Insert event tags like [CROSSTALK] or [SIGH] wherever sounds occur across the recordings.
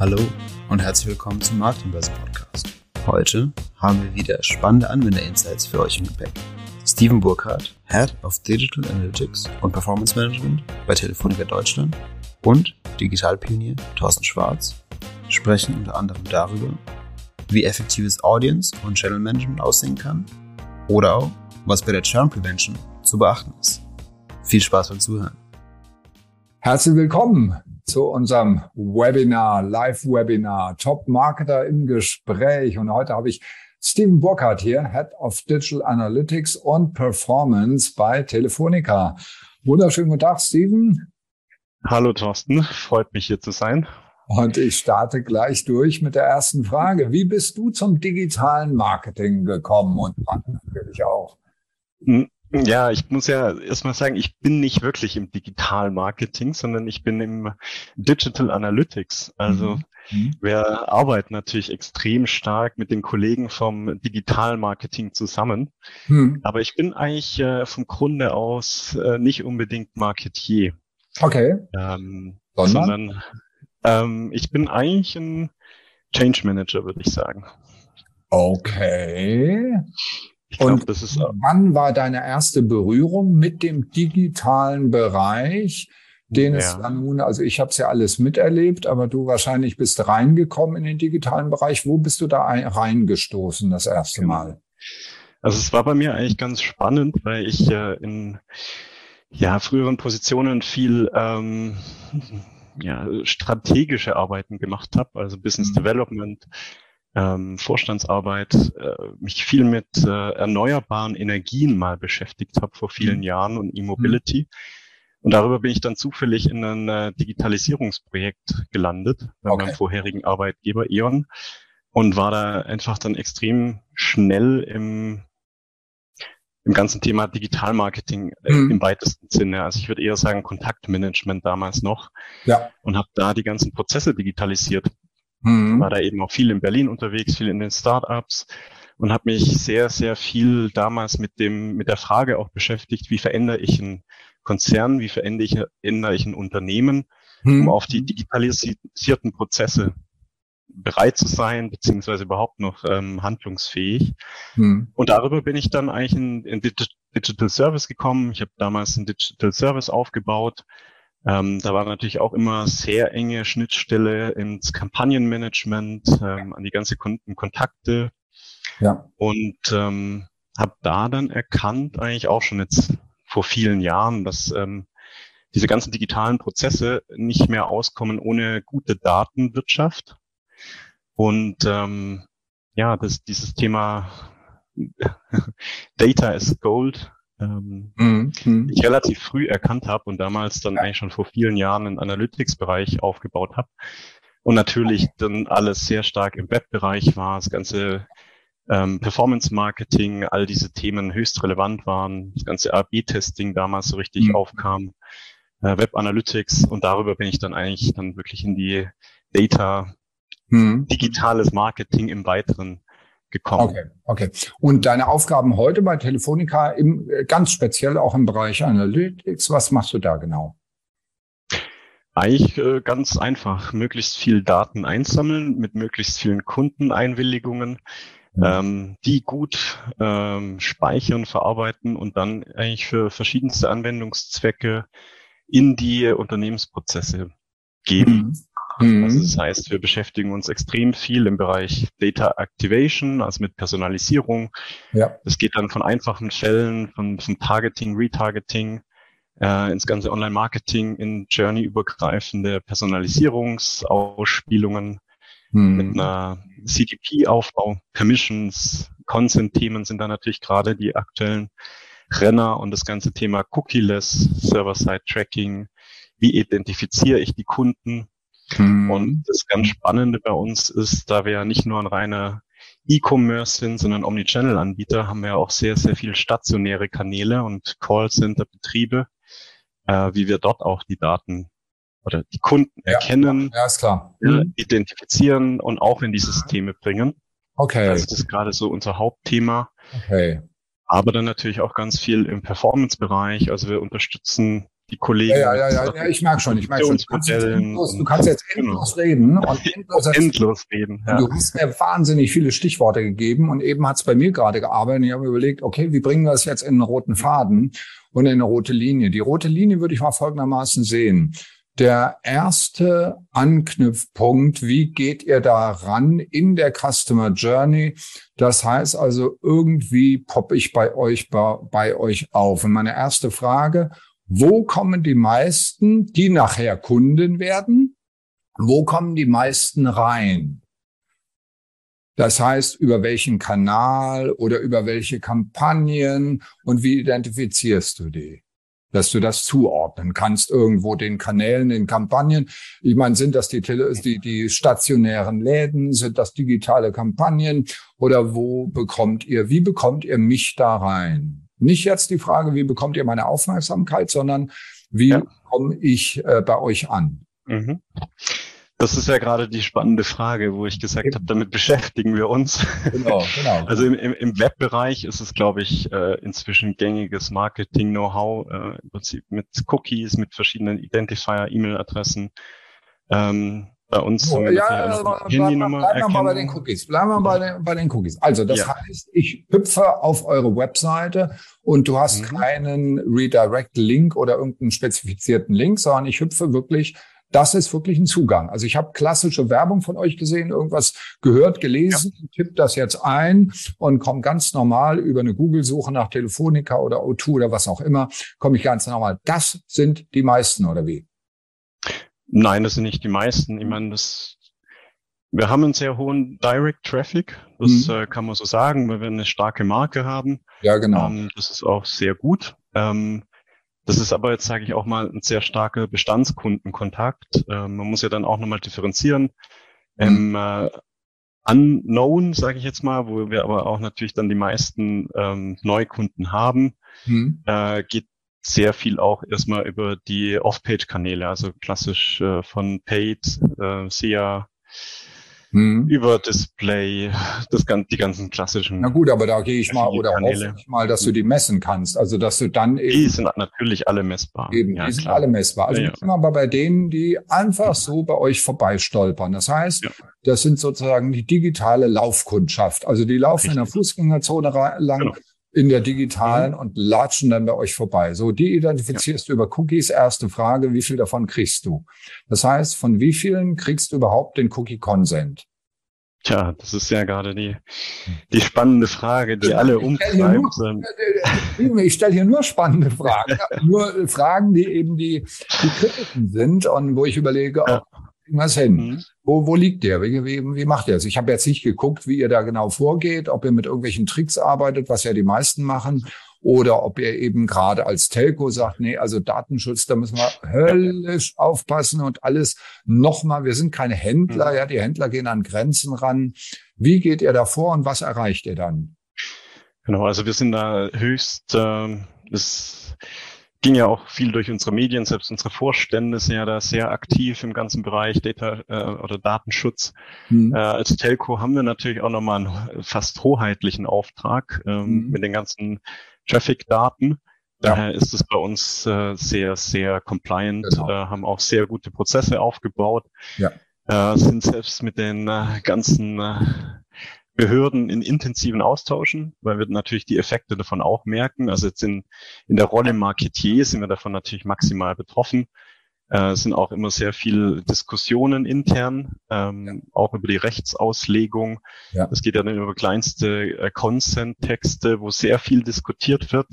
Hallo und herzlich willkommen zum Marketingbörse Podcast. Heute haben wir wieder spannende Anwender-Insights für euch im Gepäck. Steven Burkhardt, Head of Digital Analytics und Performance Management bei Telefonica Deutschland und Digitalpionier Thorsten Schwarz sprechen unter anderem darüber, wie effektives Audience und Channel Management aussehen kann oder auch, was bei der Churn Prevention zu beachten ist. Viel Spaß beim Zuhören. Herzlich willkommen zu unserem Webinar, Live-Webinar, Top Marketer im Gespräch. Und heute habe ich Steven Burkhardt hier, Head of Digital Analytics und Performance bei Telefonica. Wunderschönen guten Tag, Steven. Hallo Thorsten, freut mich hier zu sein. Und ich starte gleich durch mit der ersten Frage. Wie bist du zum digitalen Marketing gekommen und natürlich auch? Ja, ich muss ja erstmal sagen, ich bin nicht wirklich im Digital Marketing, sondern ich bin im Digital Analytics. Also mhm. mhm. wir arbeiten natürlich extrem stark mit den Kollegen vom Digital Marketing zusammen. Mhm. Aber ich bin eigentlich äh, vom Grunde aus äh, nicht unbedingt Marketier. Okay. Ähm, sondern ähm, ich bin eigentlich ein Change Manager, würde ich sagen. Okay. Glaub, und wann war deine erste Berührung mit dem digitalen Bereich, den ja. es dann nun, also ich habe es ja alles miterlebt, aber du wahrscheinlich bist reingekommen in den digitalen Bereich. Wo bist du da reingestoßen das erste genau. Mal? Also es war bei mir eigentlich ganz spannend, weil ich äh, in ja, früheren Positionen viel ähm, ja, strategische Arbeiten gemacht habe, also Business mhm. Development, ähm, Vorstandsarbeit, äh, mich viel mit äh, erneuerbaren Energien mal beschäftigt habe vor vielen mhm. Jahren und E-Mobility. Mhm. Und darüber bin ich dann zufällig in ein äh, Digitalisierungsprojekt gelandet bei okay. meinem vorherigen Arbeitgeber E.ON und war da einfach dann extrem schnell im, im ganzen Thema Digitalmarketing äh, mhm. im weitesten Sinne. Also ich würde eher sagen Kontaktmanagement damals noch. Ja. Und habe da die ganzen Prozesse digitalisiert. Mhm. War da eben auch viel in Berlin unterwegs, viel in den Startups und habe mich sehr, sehr viel damals mit dem, mit der Frage auch beschäftigt, wie verändere ich einen Konzern, wie verändere ich, ändere ich ein Unternehmen, mhm. um auf die digitalisierten Prozesse bereit zu sein, beziehungsweise überhaupt noch ähm, handlungsfähig. Mhm. Und darüber bin ich dann eigentlich in, in Digital Service gekommen. Ich habe damals ein Digital Service aufgebaut, ähm, da war natürlich auch immer sehr enge Schnittstelle ins Kampagnenmanagement, ähm, an die ganze Kundenkontakte. Ja. Und ähm, habe da dann erkannt, eigentlich auch schon jetzt vor vielen Jahren, dass ähm, diese ganzen digitalen Prozesse nicht mehr auskommen ohne gute Datenwirtschaft. Und ähm, ja, das, dieses Thema [LAUGHS] Data is Gold ähm, mhm. ich relativ früh erkannt habe und damals dann eigentlich schon vor vielen Jahren einen Analytics-Bereich aufgebaut habe. Und natürlich dann alles sehr stark im Web-Bereich war, das ganze ähm, Performance-Marketing, all diese Themen höchst relevant waren, das ganze A-B-Testing damals so richtig mhm. aufkam, äh, Web-Analytics und darüber bin ich dann eigentlich dann wirklich in die Data, mhm. digitales Marketing im Weiteren gekommen. Okay, okay. Und deine Aufgaben heute bei Telefonica im, äh, ganz speziell auch im Bereich Analytics, was machst du da genau? Eigentlich äh, ganz einfach, möglichst viel Daten einsammeln mit möglichst vielen Kundeneinwilligungen, mhm. ähm, die gut ähm, speichern, verarbeiten und dann eigentlich für verschiedenste Anwendungszwecke in die Unternehmensprozesse geben. Mhm. Mhm. Also das heißt, wir beschäftigen uns extrem viel im Bereich Data Activation, also mit Personalisierung. Ja. Das geht dann von einfachen Fällen, von, von Targeting, Retargeting, äh, ins ganze Online-Marketing, in Journey-übergreifende Personalisierungsausspielungen mhm. mit einer CDP-Aufbau, Permissions, Consent-Themen sind da natürlich gerade die aktuellen Renner und das ganze Thema Cookie-less, Server-Side-Tracking, wie identifiziere ich die Kunden, Mhm. Und das ganz Spannende bei uns ist, da wir ja nicht nur ein reiner E-Commerce sind, sondern Omnichannel-Anbieter, haben wir ja auch sehr, sehr viele stationäre Kanäle und Callcenter-Betriebe, äh, wie wir dort auch die Daten oder die Kunden ja, erkennen, ja, ist klar. Mhm. identifizieren und auch in die Systeme bringen. Okay. Also das ist gerade so unser Hauptthema. Okay. Aber dann natürlich auch ganz viel im Performance-Bereich. Also wir unterstützen die Kollegen. Ja, ja, ja, ja, ich merke schon, ich merke schon. Du kannst, endlos, du kannst jetzt genau. endlos reden und [LAUGHS] endlos, endlos reden. Ja. Du hast mir wahnsinnig viele Stichworte gegeben und eben hat es bei mir gerade gearbeitet. Ich habe überlegt, okay, wie bringen wir das jetzt in einen roten Faden und in eine rote Linie? Die rote Linie würde ich mal folgendermaßen sehen der erste Anknüpfpunkt. Wie geht ihr da ran in der Customer Journey? Das heißt also, irgendwie poppe ich bei euch, bei, bei euch auf. Und meine erste Frage, wo kommen die meisten, die nachher Kunden werden? Wo kommen die meisten rein? Das heißt, über welchen Kanal oder über welche Kampagnen und wie identifizierst du die? dass du das zuordnen kannst, irgendwo den Kanälen, den Kampagnen. Ich meine, sind das die, die, die stationären Läden, sind das digitale Kampagnen oder wo bekommt ihr, wie bekommt ihr mich da rein? Nicht jetzt die Frage, wie bekommt ihr meine Aufmerksamkeit, sondern wie ja. komme ich äh, bei euch an? Mhm. Das ist ja gerade die spannende Frage, wo ich gesagt habe, damit beschäftigen wir uns. Genau, genau. [LAUGHS] Also im, im Webbereich ist es, glaube ich, äh, inzwischen gängiges Marketing-Know-how, äh, im Prinzip mit Cookies, mit verschiedenen Identifier, E-Mail-Adressen. Ähm, bei uns oh, ja, ja, also, Handynummer bleiben wir mal bei den Cookies. Bleiben wir bei den, bei den Cookies. Also das ja. heißt, ich hüpfe auf eure Webseite und du hast mhm. keinen Redirect-Link oder irgendeinen spezifizierten Link, sondern ich hüpfe wirklich das ist wirklich ein Zugang. Also ich habe klassische Werbung von euch gesehen, irgendwas gehört, gelesen, ja. tipp das jetzt ein und komme ganz normal über eine Google-Suche nach Telefonica oder O2 oder was auch immer, komme ich ganz normal. Das sind die meisten, oder wie? Nein, das sind nicht die meisten. Ich meine, das wir haben einen sehr hohen Direct Traffic, das mhm. äh, kann man so sagen, weil wir eine starke Marke haben. Ja, genau. Ähm, das ist auch sehr gut. Ähm, das ist aber jetzt, sage ich auch mal, ein sehr starker Bestandskundenkontakt. Äh, man muss ja dann auch nochmal differenzieren. Mhm. Ähm, äh, Unknown, sage ich jetzt mal, wo wir aber auch natürlich dann die meisten ähm, Neukunden haben, mhm. äh, geht sehr viel auch erstmal über die Off-Page-Kanäle, also klassisch äh, von Paid, äh, SEA, hm. über Display, das, die ganzen klassischen. Na gut, aber da gehe ich mal oder hoffe ich mal, dass du die messen kannst. Also dass du dann eben. Die sind natürlich alle messbar. Eben, ja, die sind alle messbar. Also ja, ja. aber bei denen, die einfach so bei euch vorbeistolpern. Das heißt, ja. das sind sozusagen die digitale Laufkundschaft. Also die laufen Richtig. in der Fußgängerzone lang. Genau in der digitalen mhm. und latschen dann bei euch vorbei. So, die identifizierst ja. du über Cookies. Erste Frage, wie viel davon kriegst du? Das heißt, von wie vielen kriegst du überhaupt den Cookie-Consent? Tja, das ist ja gerade die, die spannende Frage, die alle umtreibt. Ich stelle [LAUGHS] hier nur spannende Fragen. nur Fragen, die eben die, die kritischen sind und wo ich überlege, ja. Was hin? Mhm. Wo, wo liegt der? Wie, wie, wie macht er es? Ich habe jetzt nicht geguckt, wie ihr da genau vorgeht, ob ihr mit irgendwelchen Tricks arbeitet, was ja die meisten machen, oder ob ihr eben gerade als Telco sagt, nee, also Datenschutz, da müssen wir höllisch aufpassen und alles nochmal. Wir sind keine Händler, mhm. ja, die Händler gehen an Grenzen ran. Wie geht ihr da vor und was erreicht ihr dann? Genau, also wir sind da höchst, äh, das ging ja auch viel durch unsere Medien, selbst unsere Vorstände sind ja da sehr aktiv im ganzen Bereich Data äh, oder Datenschutz. Mhm. Äh, als Telco haben wir natürlich auch nochmal einen fast hoheitlichen Auftrag ähm, mhm. mit den ganzen Traffic-Daten. Daher ja. ist es bei uns äh, sehr, sehr compliant, genau. äh, haben auch sehr gute Prozesse aufgebaut, ja. äh, sind selbst mit den äh, ganzen äh, Behörden in intensiven Austauschen, weil wir natürlich die Effekte davon auch merken. Also jetzt in, in der Rolle Marketier sind wir davon natürlich maximal betroffen. Äh, es sind auch immer sehr viele Diskussionen intern, ähm, ja. auch über die Rechtsauslegung. Ja. Es geht ja dann über kleinste äh, Consent-Texte, wo sehr viel diskutiert wird.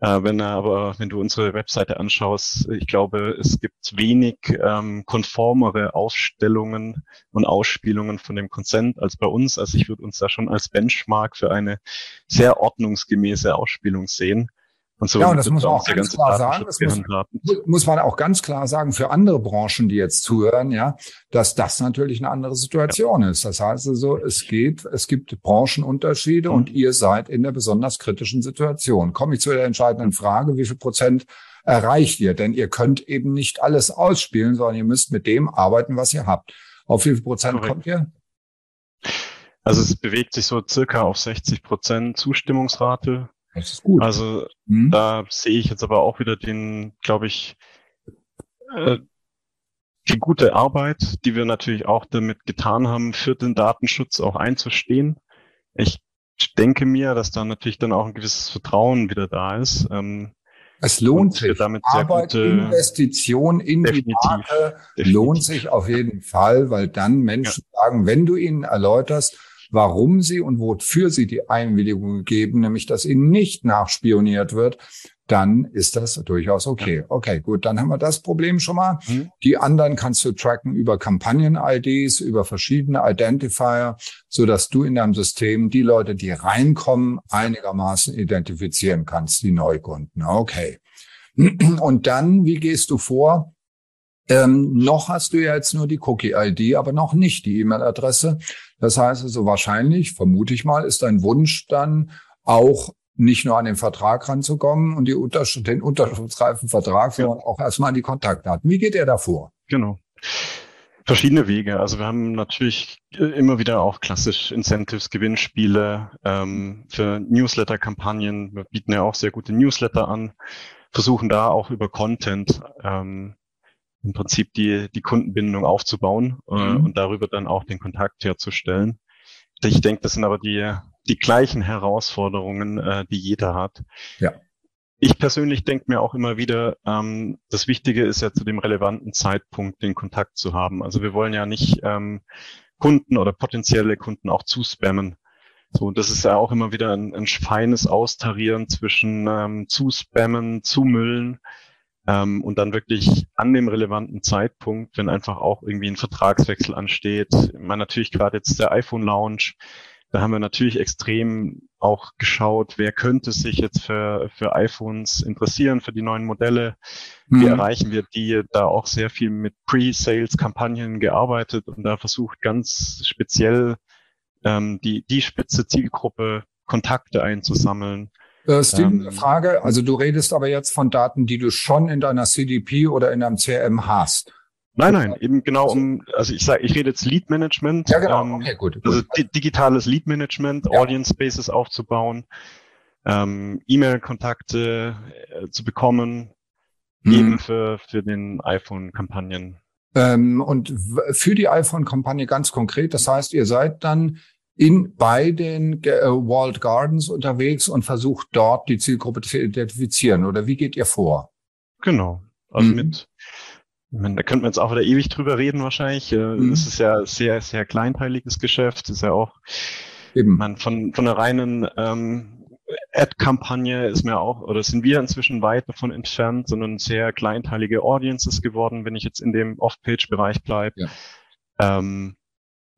Äh, wenn aber, wenn du unsere Webseite anschaust, ich glaube, es gibt wenig ähm, konformere Ausstellungen und Ausspielungen von dem Consent als bei uns. Also ich würde uns da schon als Benchmark für eine sehr ordnungsgemäße Ausspielung sehen. Und so ja, und das muss man auch ganz klar sagen. Das muss, muss, man auch ganz klar sagen für andere Branchen, die jetzt zuhören, ja, dass das natürlich eine andere Situation ja. ist. Das heißt also, es geht, es gibt Branchenunterschiede mhm. und ihr seid in der besonders kritischen Situation. Komme ich zu der entscheidenden Frage, wie viel Prozent erreicht ihr? Denn ihr könnt eben nicht alles ausspielen, sondern ihr müsst mit dem arbeiten, was ihr habt. Auf wie viel Prozent Correct. kommt ihr? Also es bewegt sich so circa auf 60 Prozent Zustimmungsrate Das ist gut. Also mhm. da sehe ich jetzt aber auch wieder den, glaube ich, äh, die gute Arbeit, die wir natürlich auch damit getan haben, für den Datenschutz auch einzustehen. Ich denke mir, dass da natürlich dann auch ein gewisses Vertrauen wieder da ist. Ähm, es lohnt sich. Damit Arbeit, gute, Investition in die Marke definitiv. lohnt sich auf jeden Fall, weil dann Menschen ja. sagen, wenn du ihnen erläuterst, warum sie und wofür sie die Einwilligung geben, nämlich dass ihnen nicht nachspioniert wird, dann ist das durchaus okay. Okay, gut, dann haben wir das Problem schon mal. Mhm. Die anderen kannst du tracken über Kampagnen-IDs, über verschiedene Identifier, so dass du in deinem System die Leute, die reinkommen, einigermaßen identifizieren kannst, die Neukunden. Okay. Und dann, wie gehst du vor? Ähm, noch hast du ja jetzt nur die Cookie-ID, aber noch nicht die E-Mail-Adresse. Das heißt also wahrscheinlich, vermute ich mal, ist dein Wunsch dann auch nicht nur an den Vertrag ranzukommen und Untersch den unterschriftsreifen Vertrag, sondern ja. auch erstmal an die Kontaktdaten. Wie geht er davor? Genau. Verschiedene Wege. Also wir haben natürlich immer wieder auch klassisch Incentives, Gewinnspiele ähm, für Newsletter-Kampagnen. Wir bieten ja auch sehr gute Newsletter an, versuchen da auch über Content ähm, im Prinzip die, die Kundenbindung aufzubauen äh, mhm. und darüber dann auch den Kontakt herzustellen. Ich denke, das sind aber die, die gleichen Herausforderungen, äh, die jeder hat. Ja. Ich persönlich denke mir auch immer wieder, ähm, das Wichtige ist ja zu dem relevanten Zeitpunkt den Kontakt zu haben. Also wir wollen ja nicht ähm, Kunden oder potenzielle Kunden auch zuspammen. So, das ist ja auch immer wieder ein, ein feines Austarieren zwischen ähm, zuspammen, zumüllen ähm, und dann wirklich an dem relevanten Zeitpunkt, wenn einfach auch irgendwie ein Vertragswechsel ansteht, man natürlich gerade jetzt der iPhone Launch, da haben wir natürlich extrem auch geschaut, wer könnte sich jetzt für, für iPhones interessieren, für die neuen Modelle. Mhm. Wie erreichen wir die? Da auch sehr viel mit Pre-Sales-Kampagnen gearbeitet und da versucht ganz speziell ähm, die, die spitze Zielgruppe Kontakte einzusammeln. Äh, Steven, ähm, Frage. Also du redest aber jetzt von Daten, die du schon in deiner CDP oder in deinem CRM hast. Nein, nein, eben genau also, um, also ich sage, ich rede jetzt Lead Management. Ja, genau. Ähm, okay, gut. Also di digitales Lead Management, ja. Audience Spaces aufzubauen, ähm, E-Mail-Kontakte äh, zu bekommen, mhm. eben für, für den iPhone-Kampagnen. Ähm, und für die iPhone-Kampagne ganz konkret, das heißt, ihr seid dann in, bei den äh, Walled Gardens unterwegs und versucht dort die Zielgruppe zu identifizieren. Oder wie geht ihr vor? Genau. Also mhm. mit, meine, da könnte man jetzt auch wieder ewig drüber reden wahrscheinlich. Äh, mhm. Es ist ja sehr, sehr kleinteiliges Geschäft. Es ist ja auch Eben. Man, von, von einer reinen ähm, Ad-Kampagne ist mir auch, oder sind wir inzwischen weit davon entfernt, sondern sehr kleinteilige Audiences geworden, wenn ich jetzt in dem Off-Page-Bereich bleibe. Ja. Ähm,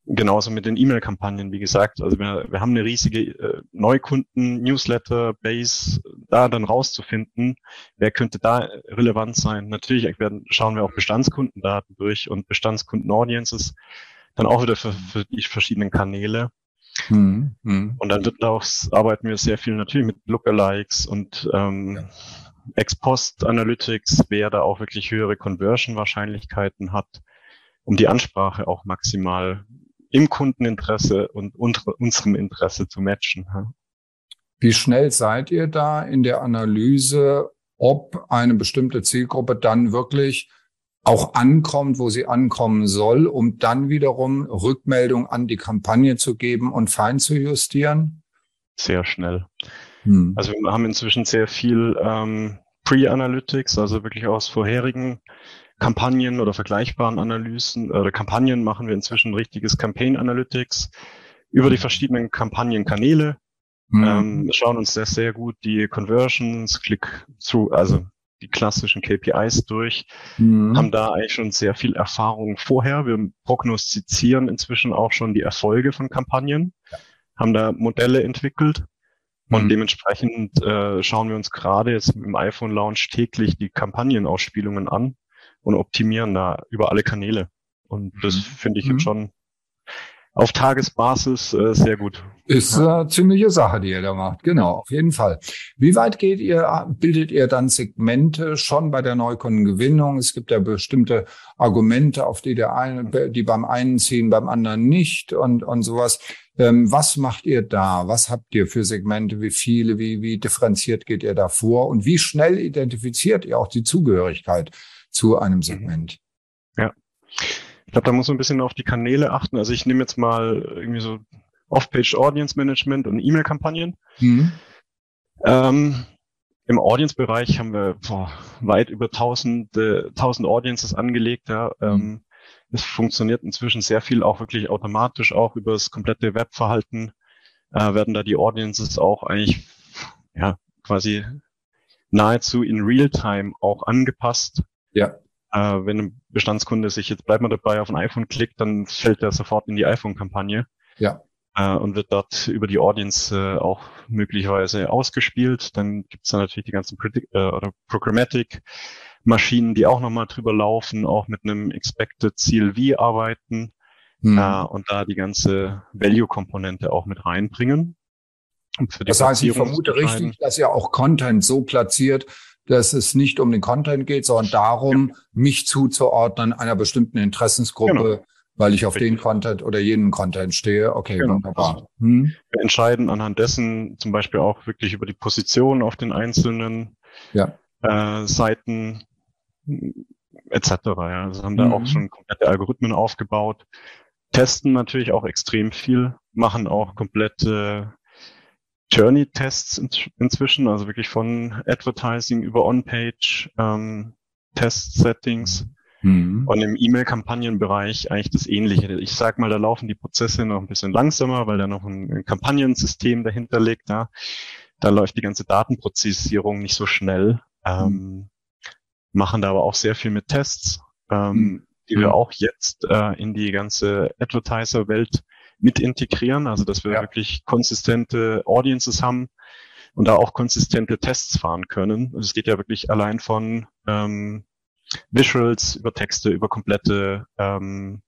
Genauso mit den E-Mail-Kampagnen, wie gesagt. Also wir, wir haben eine riesige äh, Neukunden-Newsletter-Base, da dann rauszufinden, wer könnte da relevant sein. Natürlich werden, schauen wir auch Bestandskundendaten durch und Bestandskunden-Audiences, dann auch wieder für, für die verschiedenen Kanäle. Hm, hm. Und dann wird auch, arbeiten wir sehr viel natürlich mit Lookalikes und ähm, ja. Ex-Post-Analytics, wer da auch wirklich höhere Conversion-Wahrscheinlichkeiten hat um die Ansprache auch maximal im Kundeninteresse und unserem Interesse zu matchen. Wie schnell seid ihr da in der Analyse, ob eine bestimmte Zielgruppe dann wirklich auch ankommt, wo sie ankommen soll, um dann wiederum Rückmeldung an die Kampagne zu geben und fein zu justieren? Sehr schnell. Hm. Also wir haben inzwischen sehr viel ähm, Pre-Analytics, also wirklich aus vorherigen Kampagnen oder vergleichbaren Analysen oder Kampagnen machen wir inzwischen richtiges Campaign Analytics über die verschiedenen Kampagnenkanäle. Mhm. Ähm, schauen uns sehr, sehr gut die Conversions, Click-through, also die klassischen KPIs durch, mhm. haben da eigentlich schon sehr viel Erfahrung vorher. Wir prognostizieren inzwischen auch schon die Erfolge von Kampagnen, ja. haben da Modelle entwickelt und mhm. dementsprechend äh, schauen wir uns gerade jetzt im iPhone Launch täglich die Kampagnenausspielungen an und optimieren da über alle Kanäle. Und das mhm. finde ich mhm. jetzt schon auf Tagesbasis äh, sehr gut. Ist eine ziemliche Sache, die ihr da macht. Genau, auf jeden Fall. Wie weit geht ihr, bildet ihr dann Segmente schon bei der Neukundengewinnung? Es gibt ja bestimmte Argumente, auf die der eine, die beim einen ziehen, beim anderen nicht und, und sowas. Ähm, was macht ihr da? Was habt ihr für Segmente? Wie viele? Wie, wie differenziert geht ihr da vor? Und wie schnell identifiziert ihr auch die Zugehörigkeit zu einem mhm. Segment? Ja. Ich glaube, da muss man ein bisschen auf die Kanäle achten. Also ich nehme jetzt mal irgendwie so Off-Page Audience Management und E-Mail-Kampagnen. Mhm. Ähm, Im Audience-Bereich haben wir boah, weit über 1000, äh, 1000 Audiences angelegt. Ja. Mhm. Ähm, es funktioniert inzwischen sehr viel auch wirklich automatisch, auch über das komplette Webverhalten äh, werden da die Audiences auch eigentlich ja quasi nahezu in Realtime auch angepasst. Ja. Äh, wenn ein Bestandskunde sich jetzt bleibt mal dabei auf ein iPhone klickt, dann fällt er sofort in die iPhone-Kampagne. Ja äh, und wird dort über die Audience äh, auch möglicherweise ausgespielt. Dann gibt es dann natürlich die ganzen Predict äh, oder Programmatic Maschinen, die auch nochmal drüber laufen, auch mit einem Expected CLV arbeiten hm. äh, und da die ganze Value-Komponente auch mit reinbringen. das heißt, ich vermute richtig, dass ihr auch Content so platziert, dass es nicht um den Content geht, sondern darum, ja. mich zuzuordnen einer bestimmten Interessensgruppe, genau weil ich auf Richtig. den Content oder jenen Content stehe. Okay, genau. wunderbar. Hm. Wir entscheiden anhand dessen zum Beispiel auch wirklich über die Position auf den einzelnen ja. äh, Seiten etc. Ja. Also haben mhm. da auch mhm. schon komplette Algorithmen aufgebaut, testen natürlich auch extrem viel, machen auch komplette Journey-Tests in, inzwischen, also wirklich von Advertising über On-Page ähm, Test-Settings Mhm. Und im E-Mail-Kampagnenbereich eigentlich das Ähnliche. Ich sag mal, da laufen die Prozesse noch ein bisschen langsamer, weil da noch ein, ein Kampagnensystem dahinter liegt. Ja. Da läuft die ganze Datenprozessierung nicht so schnell. Ähm, mhm. machen da aber auch sehr viel mit Tests, ähm, mhm. die wir auch jetzt äh, in die ganze Advertiser-Welt mit integrieren. Also dass wir ja. wirklich konsistente Audiences haben und da auch konsistente Tests fahren können. Also es geht ja wirklich allein von ähm, Visuals, über Texte, über komplette ähm,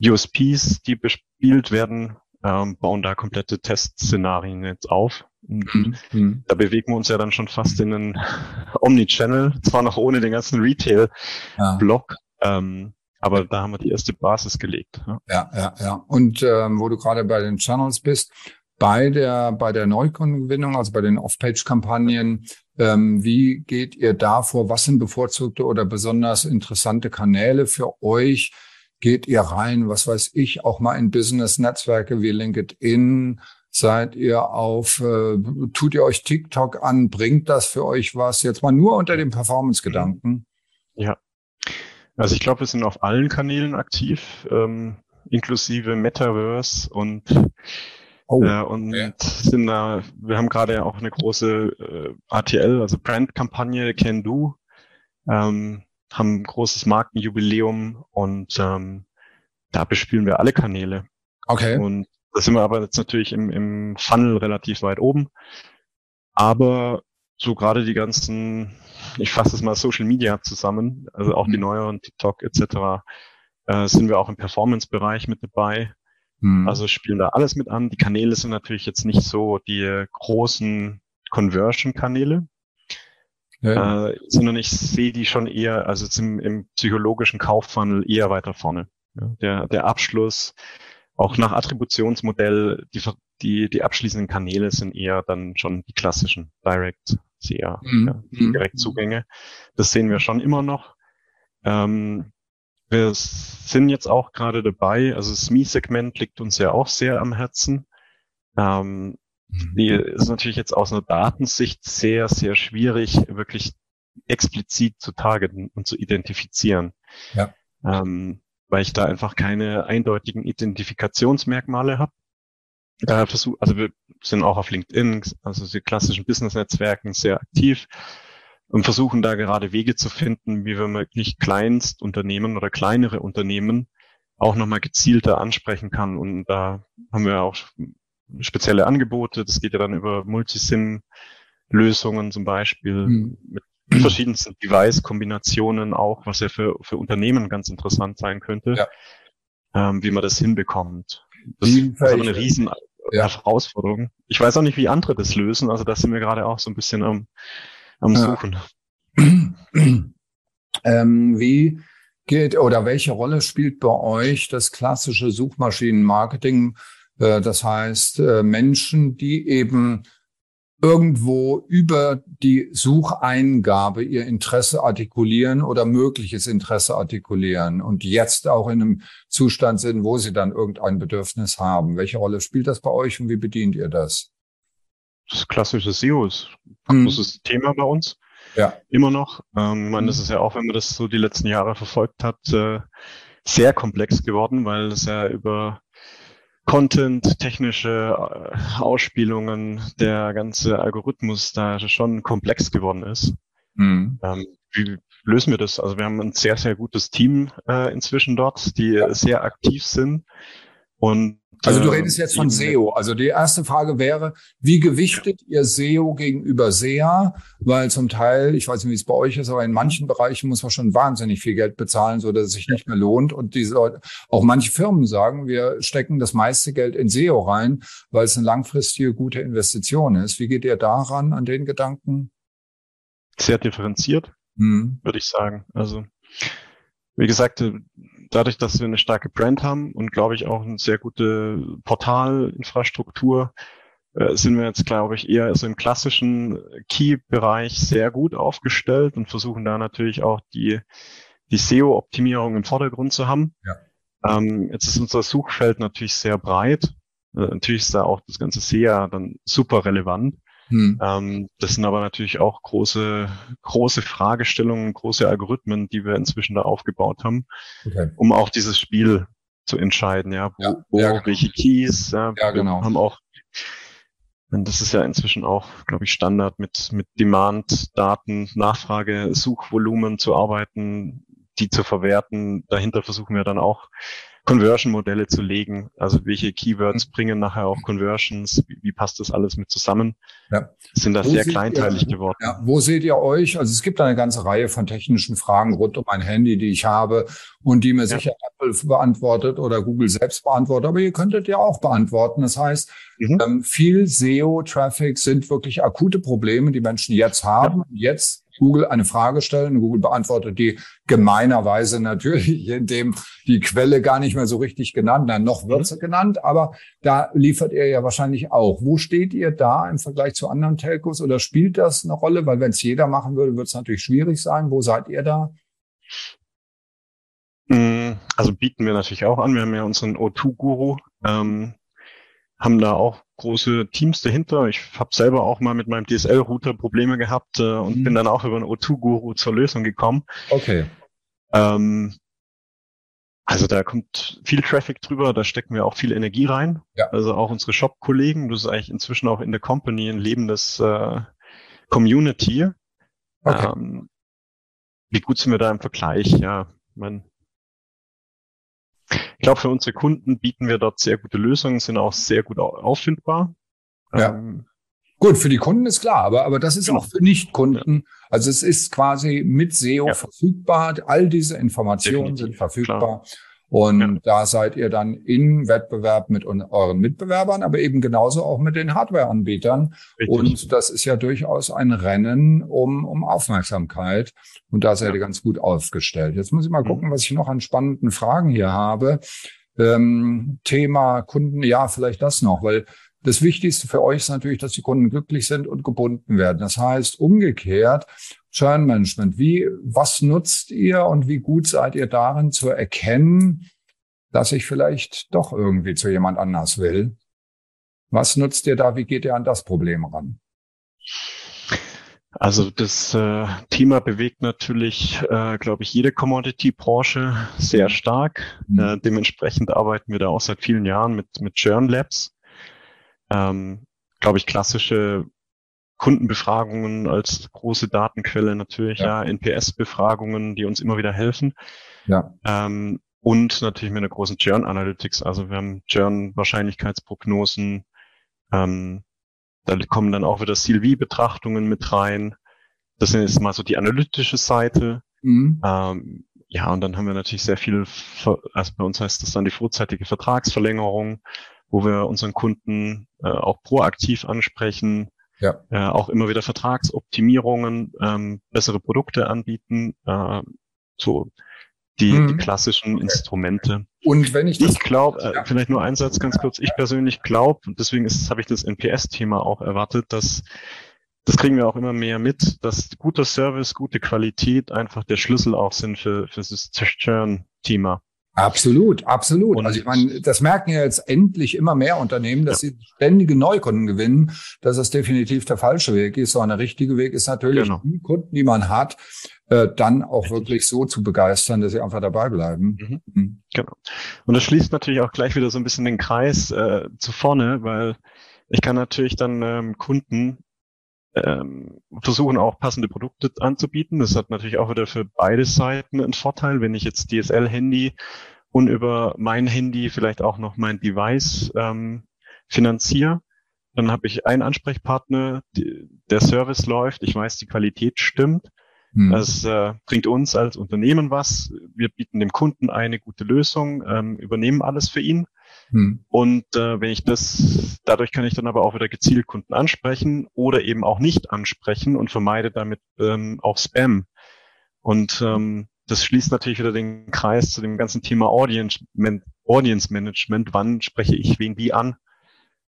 USPs, die bespielt werden, ähm, bauen da komplette Testszenarien jetzt auf. Mhm. mhm. Da bewegen wir uns ja dann schon fast in einen [LAUGHS] Omnichannel, zwar noch ohne den ganzen Retail-Block, ja. ähm, aber da haben wir die erste Basis gelegt. Ja, ja, ja. ja. Und ähm, wo du gerade bei den Channels bist, bei der, bei der Neukundengewinnung, also bei den Off-Page-Kampagnen, ähm, wie geht ihr da vor? Was sind bevorzugte oder besonders interessante Kanäle für euch? Geht ihr rein, was weiß ich, auch mal in Business-Netzwerke wie LinkedIn? Seid ihr auf, äh, tut ihr euch TikTok an? Bringt das für euch was? Jetzt mal nur unter dem Performance-Gedanken. Ja. Also ich glaube, wir sind auf allen Kanälen aktiv, ähm, inklusive Metaverse und Oh, äh, und okay. sind da, wir haben gerade auch eine große äh, ATL, also Brand-Kampagne Can Do, ähm, haben ein großes Markenjubiläum und ähm, da bespielen wir alle Kanäle. Okay. Und da sind wir aber jetzt natürlich im, im Funnel relativ weit oben. Aber so gerade die ganzen, ich fasse es mal Social Media zusammen, also auch mhm. die neueren TikTok etc., äh, sind wir auch im Performance-Bereich mit dabei. Mhm. Also spielen da alles mit an. Die Kanäle sind natürlich jetzt nicht so die großen Conversion-Kanäle, ja. äh, sondern ich sehe die schon eher, also im, im psychologischen Kauffunnel eher weiter vorne. Ja, der, der Abschluss, auch nach Attributionsmodell, die, die, die abschließenden Kanäle sind eher dann schon die klassischen Direct sehr mhm. ja, mhm. Direktzugänge. Das sehen wir schon immer noch. Ähm, wir sind jetzt auch gerade dabei, also das SME-Segment liegt uns ja auch sehr am Herzen. Ähm, mhm. die ist natürlich jetzt aus einer Datensicht sehr, sehr schwierig, wirklich explizit zu targeten und zu identifizieren. Ja. Ähm, weil ich da einfach keine eindeutigen Identifikationsmerkmale habe. Äh, versuch, also wir sind auch auf LinkedIn, also die klassischen Business-Netzwerken sehr aktiv und versuchen da gerade Wege zu finden, wie wir wirklich Kleinstunternehmen oder kleinere Unternehmen auch nochmal gezielter ansprechen kann. Und da haben wir auch spezielle Angebote. Das geht ja dann über Multisim-Lösungen zum Beispiel mhm. mit verschiedensten Device-Kombinationen auch, was ja für, für Unternehmen ganz interessant sein könnte. Ja. ähm, wie man das hinbekommt. Das ist aber eine riesen ja. Herausforderung. Ich weiß auch nicht, wie andere das lösen. Also da sind wir gerade auch so ein bisschen am, am Suchen. [CLEARS THROAT] Ähm, wie geht oder welche Rolle spielt bei euch das klassische Suchmaschinenmarketing? Äh, das heißt, äh, Menschen, die eben irgendwo über die Sucheingabe ihr Interesse artikulieren oder mögliches Interesse artikulieren und jetzt auch in einem Zustand sind, wo sie dann irgendein Bedürfnis haben. Welche Rolle spielt das bei euch und wie bedient ihr das? Das klassische SEO ist ein großes hm. Thema bei uns. Ja. Immer noch. Ähm, meine, das ist ja auch, wenn man das so die letzten Jahre verfolgt hat, äh, sehr komplex geworden, weil es ja über Content, technische äh, Ausspielungen, der ganze Algorithmus da schon komplex geworden ist. Mhm. Ähm, wie lösen wir das? Also wir haben ein sehr, sehr gutes Team äh, inzwischen dort, die sehr aktiv sind und also du redest jetzt von SEO. Also die erste Frage wäre, wie gewichtet ihr SEO gegenüber SEA? Weil zum Teil, ich weiß nicht, wie es bei euch ist, aber in manchen Bereichen muss man schon wahnsinnig viel Geld bezahlen, so dass es sich nicht mehr lohnt. Und diese Leute, auch manche Firmen sagen, wir stecken das meiste Geld in SEO rein, weil es eine langfristige gute Investition ist. Wie geht ihr daran, an den Gedanken? Sehr differenziert, hm. würde ich sagen. Also wie gesagt, dadurch, dass wir eine starke Brand haben und glaube ich auch eine sehr gute Portalinfrastruktur, äh, sind wir jetzt, glaube ich, eher so im klassischen Key-Bereich sehr gut aufgestellt und versuchen da natürlich auch die, die SEO-Optimierung im Vordergrund zu haben. Ja. Ähm, jetzt ist unser Suchfeld natürlich sehr breit. Äh, natürlich ist da auch das ganze SEA dann super relevant. Hm. Ähm, das sind aber natürlich auch große, große Fragestellungen, große Algorithmen, die wir inzwischen da aufgebaut haben, okay. um auch dieses Spiel zu entscheiden, ja, wo, ja, wo ja, genau. welche Keys, ja, ja genau. haben auch und das ist ja inzwischen auch, glaube ich, Standard mit, mit Demand-Daten, Nachfrage, Suchvolumen zu arbeiten, die zu verwerten. Dahinter versuchen wir dann auch Conversion-Modelle zu legen. Also welche Keywords mhm. bringen nachher auch Conversions? Wie, wie passt das alles mit zusammen? Ja. Sind das wo sehr kleinteilig ihr, geworden. Ja, wo seht ihr euch? Also es gibt eine ganze Reihe von technischen Fragen rund um ein Handy, die ich habe und die mir ja. sicher Apple beantwortet oder Google selbst beantwortet. Aber ihr könntet ja auch beantworten. Das heißt, mhm. ähm, viel SEO-Traffic sind wirklich akute Probleme, die Menschen jetzt haben. Ja. Jetzt Google eine Frage stellen. Google beantwortet die gemeinerweise natürlich, [LAUGHS] indem die Quelle gar nicht mehr so richtig genannt, nein, noch wird sie mhm. genannt, aber da liefert ihr ja wahrscheinlich auch. Wo steht ihr da im Vergleich zu anderen Telcos oder spielt das eine Rolle? Weil wenn es jeder machen würde, wird es natürlich schwierig sein. Wo seid ihr da? Mm, also bieten wir natürlich auch an. Wir haben ja unseren O2-Guru, ähm, haben da auch große Teams dahinter. Ich habe selber auch mal mit meinem DSL-Router Probleme gehabt äh, und mhm. bin dann auch über einen O2-Guru zur Lösung gekommen. Okay. Ähm, also da kommt viel Traffic drüber, da stecken wir auch viel Energie rein. Ja. Also auch unsere Shop-Kollegen, das ist eigentlich inzwischen auch in der Company ein lebendes äh, Community. Okay. Ähm, wie gut sind wir da im Vergleich? Ja, man, ich glaube, für unsere Kunden bieten wir dort sehr gute Lösungen, sind auch sehr gut auffindbar. Ja. Ähm, Gut, für die Kunden ist klar, aber, aber das ist genau. auch für Nicht-Kunden. Also es ist quasi mit SEO ja. verfügbar. All diese Informationen Definitiv, sind verfügbar. Klar. Und ja. da seid ihr dann in Wettbewerb mit euren Mitbewerbern, aber eben genauso auch mit den Hardware-Anbietern. Und das ist ja durchaus ein Rennen um, um Aufmerksamkeit. Und da seid ihr ganz gut aufgestellt. Jetzt muss ich mal mhm. gucken, was ich noch an spannenden Fragen hier habe. Ähm, Thema Kunden, ja, vielleicht das noch, weil das Wichtigste für euch ist natürlich, dass die Kunden glücklich sind und gebunden werden. Das heißt, umgekehrt, Churn Management. Wie, was nutzt ihr und wie gut seid ihr darin zu erkennen, dass ich vielleicht doch irgendwie zu jemand anders will? Was nutzt ihr da? Wie geht ihr an das Problem ran? Also das äh, Thema bewegt natürlich, äh, glaube ich, jede Commodity-Branche sehr stark. Mhm. Äh, dementsprechend arbeiten wir da auch seit vielen Jahren mit, mit Churn Labs. Ähm, glaube ich, klassische Kundenbefragungen als große Datenquelle natürlich, ja, ja NPS-Befragungen, die uns immer wieder helfen. Ja. Ähm, und natürlich mit einer großen Churn Analytics. Also wir haben Churn Wahrscheinlichkeitsprognosen. Ähm, da kommen dann auch wieder CLV-Betrachtungen mit rein. Das ist jetzt mal so die analytische Seite. Mhm. Ähm, ja, und dann haben wir natürlich sehr viel, also bei uns heißt das dann die vorzeitige Vertragsverlängerung, wo wir unseren Kunden äh, auch proaktiv ansprechen, ja. äh, auch immer wieder Vertragsoptimierungen, ähm, bessere Produkte anbieten, äh, so die, mhm. die klassischen Instrumente. Und wenn ich das ich glaube, äh, vielleicht nur ein Satz ganz kurz. Ich persönlich glaube, und deswegen ist, habe ich das NPS-Thema auch erwartet, dass das kriegen wir auch immer mehr mit, dass guter Service, gute Qualität einfach der Schlüssel auch sind für, für das Churn-Thema. Absolut, absolut. Und also ich meine, das merken ja jetzt endlich immer mehr Unternehmen, dass ja. sie ständige Neukunden gewinnen, dass das definitiv der falsche Weg ist. So eine richtige Weg ist natürlich, genau. die Kunden, die man hat, äh, dann auch Richtig. wirklich so zu begeistern, dass sie einfach dabei bleiben. Mhm. Mhm. Genau. Und das schließt natürlich auch gleich wieder so ein bisschen den Kreis äh, zu vorne, weil ich kann natürlich dann ähm, Kunden ähm, versuchen auch passende Produkte anzubieten. Das hat natürlich auch wieder für beide Seiten einen Vorteil. Wenn ich jetzt DSL-Handy und über mein Handy vielleicht auch noch mein Device ähm, finanziere, dann habe ich einen Ansprechpartner, die, der Service läuft, ich weiß, die Qualität stimmt. Hm. Das äh, bringt uns als Unternehmen was. Wir bieten dem Kunden eine gute Lösung, ähm, übernehmen alles für ihn. Hm. Und äh, wenn ich das, dadurch kann ich dann aber auch wieder gezielt Kunden ansprechen oder eben auch nicht ansprechen und vermeide damit ähm, auch Spam. Und ähm, das schließt natürlich wieder den Kreis zu dem ganzen Thema Audience, Audience Management. Wann spreche ich wen wie an?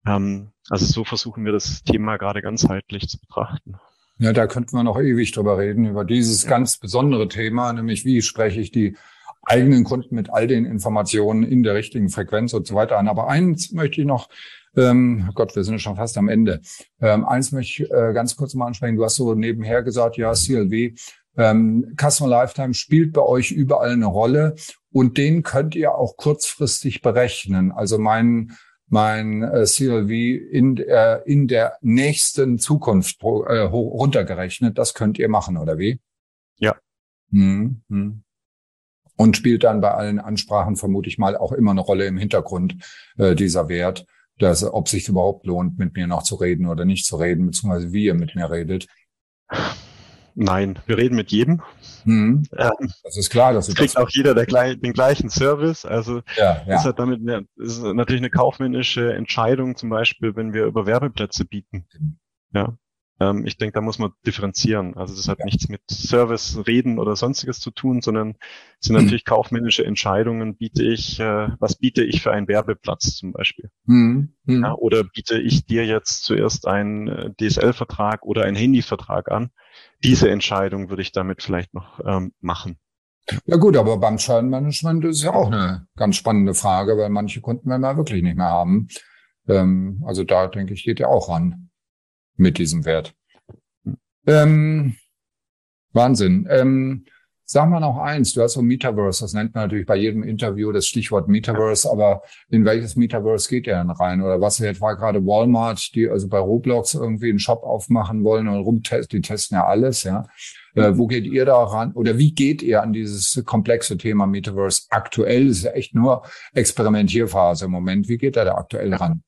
Ähm, also so versuchen wir das Thema gerade ganzheitlich zu betrachten. Ja, da könnten wir noch ewig drüber reden, über dieses ganz besondere Thema, nämlich wie spreche ich die eigenen Kunden mit all den Informationen in der richtigen Frequenz und so weiter an. Aber eins möchte ich noch, ähm, oh Gott, wir sind schon fast am Ende. Ähm, eins möchte ich äh, ganz kurz mal ansprechen. Du hast so nebenher gesagt, ja, CLW, ähm, Customer Lifetime spielt bei euch überall eine Rolle und den könnt ihr auch kurzfristig berechnen. Also mein mein äh, CLV in der, in der nächsten Zukunft äh, runtergerechnet. Das könnt ihr machen, oder wie? Ja. Hm, hm und spielt dann bei allen Ansprachen vermute ich mal auch immer eine Rolle im Hintergrund äh, dieser Wert, dass ob sich überhaupt lohnt, mit mir noch zu reden oder nicht zu reden, beziehungsweise wie ihr mit mir redet. Nein, wir reden mit jedem. Mhm. Ähm, das ist klar, dass kriegt auch jeder der, den gleichen Service. Also ja, ja. ist halt damit eine, ist natürlich eine kaufmännische Entscheidung, zum Beispiel, wenn wir über Werbeplätze bieten. Ja, ähm, ich denke, da muss man differenzieren. Also das hat ja. nichts mit Service, Reden oder sonstiges zu tun, sondern sind mhm. natürlich kaufmännische Entscheidungen. Biete ich, äh, was biete ich für einen Werbeplatz zum Beispiel? Mhm. Mhm. Ja, oder biete ich dir jetzt zuerst einen äh, DSL-Vertrag oder einen Handyvertrag an? Diese Entscheidung würde ich damit vielleicht noch ähm, machen. Ja gut, aber beim Churn-Management ist ja auch eine ganz spannende Frage, weil manche Kunden werden wir wirklich nicht mehr haben. Ähm, also da denke ich, geht ja auch ran mit diesem Wert. Ähm, Wahnsinn. Ähm, sag mal noch eins, du hast so Metaverse, das nennt man natürlich bei jedem Interview das Stichwort Metaverse, aber in welches Metaverse geht ihr denn rein? Oder was jetzt war gerade Walmart, die also bei Roblox irgendwie einen Shop aufmachen wollen und rumtesten, die testen ja alles, ja. Äh, wo geht ihr da ran? Oder wie geht ihr an dieses komplexe Thema Metaverse aktuell? Das ist ja echt nur Experimentierphase im Moment. Wie geht er da aktuell ran?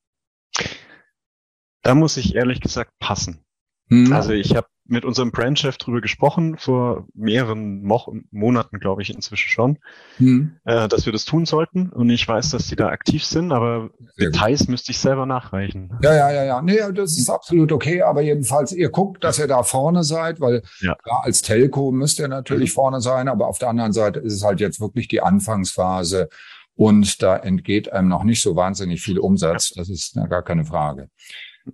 Da muss ich ehrlich gesagt passen. Hm. Also ich habe mit unserem Brandchef drüber gesprochen, vor mehreren Mo Monaten, glaube ich, inzwischen schon, hm. äh, dass wir das tun sollten. Und ich weiß, dass die da aktiv sind, aber Sehr Details gut. müsste ich selber nachreichen. Ja, ja, ja, ja. Nee, das ist absolut okay. Aber jedenfalls, ihr guckt, dass ihr da vorne seid, weil ja. klar, als Telco müsst ihr natürlich mhm. vorne sein, aber auf der anderen Seite ist es halt jetzt wirklich die Anfangsphase. Und da entgeht einem noch nicht so wahnsinnig viel Umsatz. Das ist ja gar keine Frage.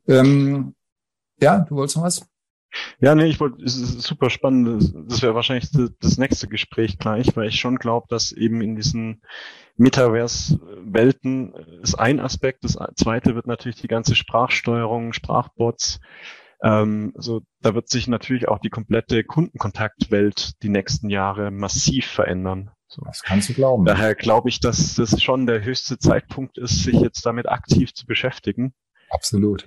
Ähm, ja, du wolltest noch was? Ja, nee, ich wollte, es ist super spannend. Das wäre wahrscheinlich das nächste Gespräch gleich, weil ich schon glaube, dass eben in diesen Metaverse-Welten ist ein Aspekt. Das zweite wird natürlich die ganze Sprachsteuerung, Sprachbots. Ähm, also da wird sich natürlich auch die komplette Kundenkontaktwelt die nächsten Jahre massiv verändern. So. Das kannst du glauben. Daher glaube ich, dass das schon der höchste Zeitpunkt ist, sich jetzt damit aktiv zu beschäftigen. Absolut.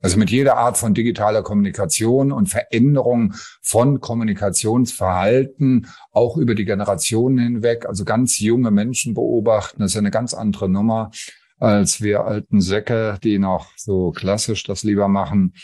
Also mit jeder Art von digitaler Kommunikation und Veränderung von Kommunikationsverhalten, auch über die Generationen hinweg, also ganz junge Menschen beobachten, das ist eine ganz andere Nummer als wir alten Säcke, die noch so klassisch das lieber machen.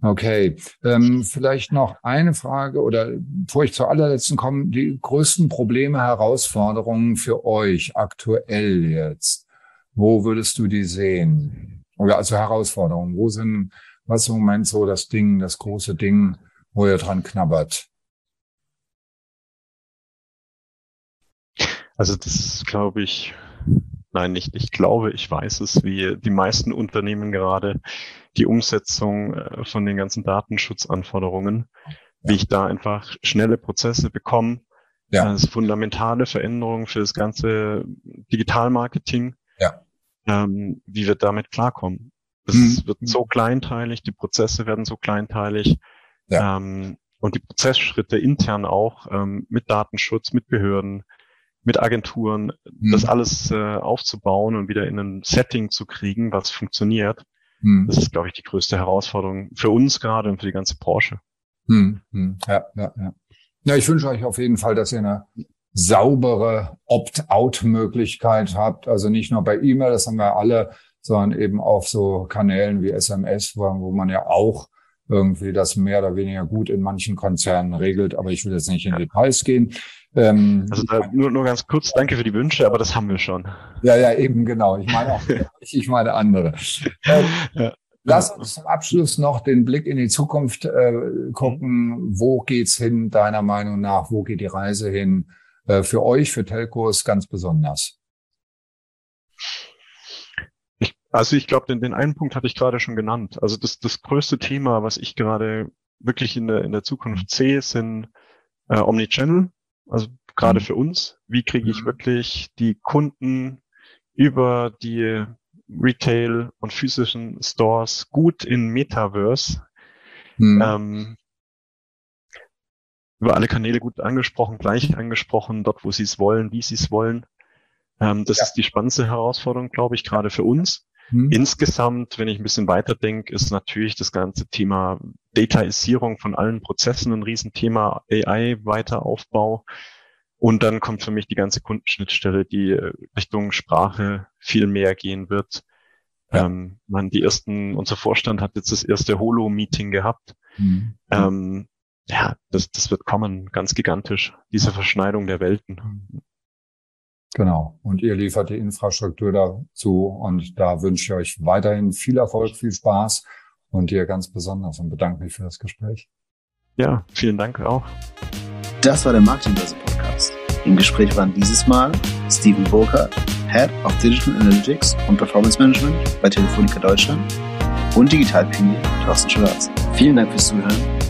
Okay, ähm, vielleicht noch eine Frage oder bevor ich zur allerletzten komme, die größten Probleme, Herausforderungen für euch aktuell jetzt. Wo würdest du die sehen? Oder also Herausforderungen, wo sind, was im Moment so das Ding, das große Ding, wo ihr dran knabbert? Also das glaube ich, nein, nicht ich glaube, ich weiß es, wie die meisten Unternehmen gerade die Umsetzung äh, von den ganzen Datenschutzanforderungen, ja. wie ich da einfach schnelle Prozesse bekomme. Ja. Das ist fundamentale Veränderung für das ganze Digitalmarketing. Ja. Ähm, wie wir damit klarkommen. Es mhm. wird so kleinteilig, die Prozesse werden so kleinteilig. Ja. Ähm, und die Prozessschritte intern auch ähm, mit Datenschutz, mit Behörden, mit Agenturen, mhm. das alles äh, aufzubauen und wieder in ein Setting zu kriegen, was funktioniert. Mhm. Das ist, glaube ich, die größte Herausforderung für uns gerade und für die ganze Branche. Mhm. Ja, ja, ja. Ja, ich wünsche euch auf jeden Fall, dass ihr eine saubere Opt-out-Möglichkeit habt. Also nicht nur bei E-Mail, das haben wir alle, sondern eben auf so Kanälen wie SMS, wo, wo man ja auch irgendwie das mehr oder weniger gut in manchen Konzernen regelt. Aber ich will jetzt nicht in Details gehen. Ähm, also da, nur, nur ganz kurz, danke für die Wünsche, aber das haben wir schon. Ja, ja, eben genau. Ich meine auch, [LAUGHS] ich, ich meine andere. Ähm, ja. Lass uns zum Abschluss noch den Blick in die Zukunft äh, gucken. Wo geht's hin, deiner Meinung nach? Wo geht die Reise hin? Äh, für euch, für Telcos ganz besonders. Ich, also ich glaube, den, den einen Punkt hatte ich gerade schon genannt. Also das, das größte Thema, was ich gerade wirklich in der, in der Zukunft sehe, sind äh, Omnichannel. Also gerade mhm. für uns, wie kriege ich mhm. wirklich die Kunden über die Retail und physischen Stores gut in Metaverse mhm. ähm, über alle Kanäle gut angesprochen, gleich angesprochen, dort, wo sie es wollen, wie sie es wollen. Ähm, das ja. ist die spannendste Herausforderung, glaube ich, gerade für uns. Mhm. Insgesamt, wenn ich ein bisschen weiter denke, ist natürlich das ganze Thema Dataisierung von allen Prozessen ein Riesenthema, AI-Weiteraufbau. Und dann kommt für mich die ganze Kundenschnittstelle, die äh, Richtung Sprache viel mehr gehen wird. Ja. Ähm, man, die ersten, unser Vorstand hat jetzt das erste Holo-Meeting gehabt. Mhm. Ähm, ja, das, das wird kommen, ganz gigantisch, diese Verschneidung der Welten. Genau. Und ihr liefert die Infrastruktur dazu und da wünsche ich euch weiterhin viel Erfolg, viel Spaß und dir ganz besonders und bedanke mich für das Gespräch. Ja, vielen Dank auch. Das war der Marketingbörse Podcast. Im Gespräch waren dieses Mal Steven Burkhardt, Head of Digital Analytics und Performance Management bei Telefonica Deutschland und Digitalpionier Thorsten Schwarz. Vielen Dank fürs Zuhören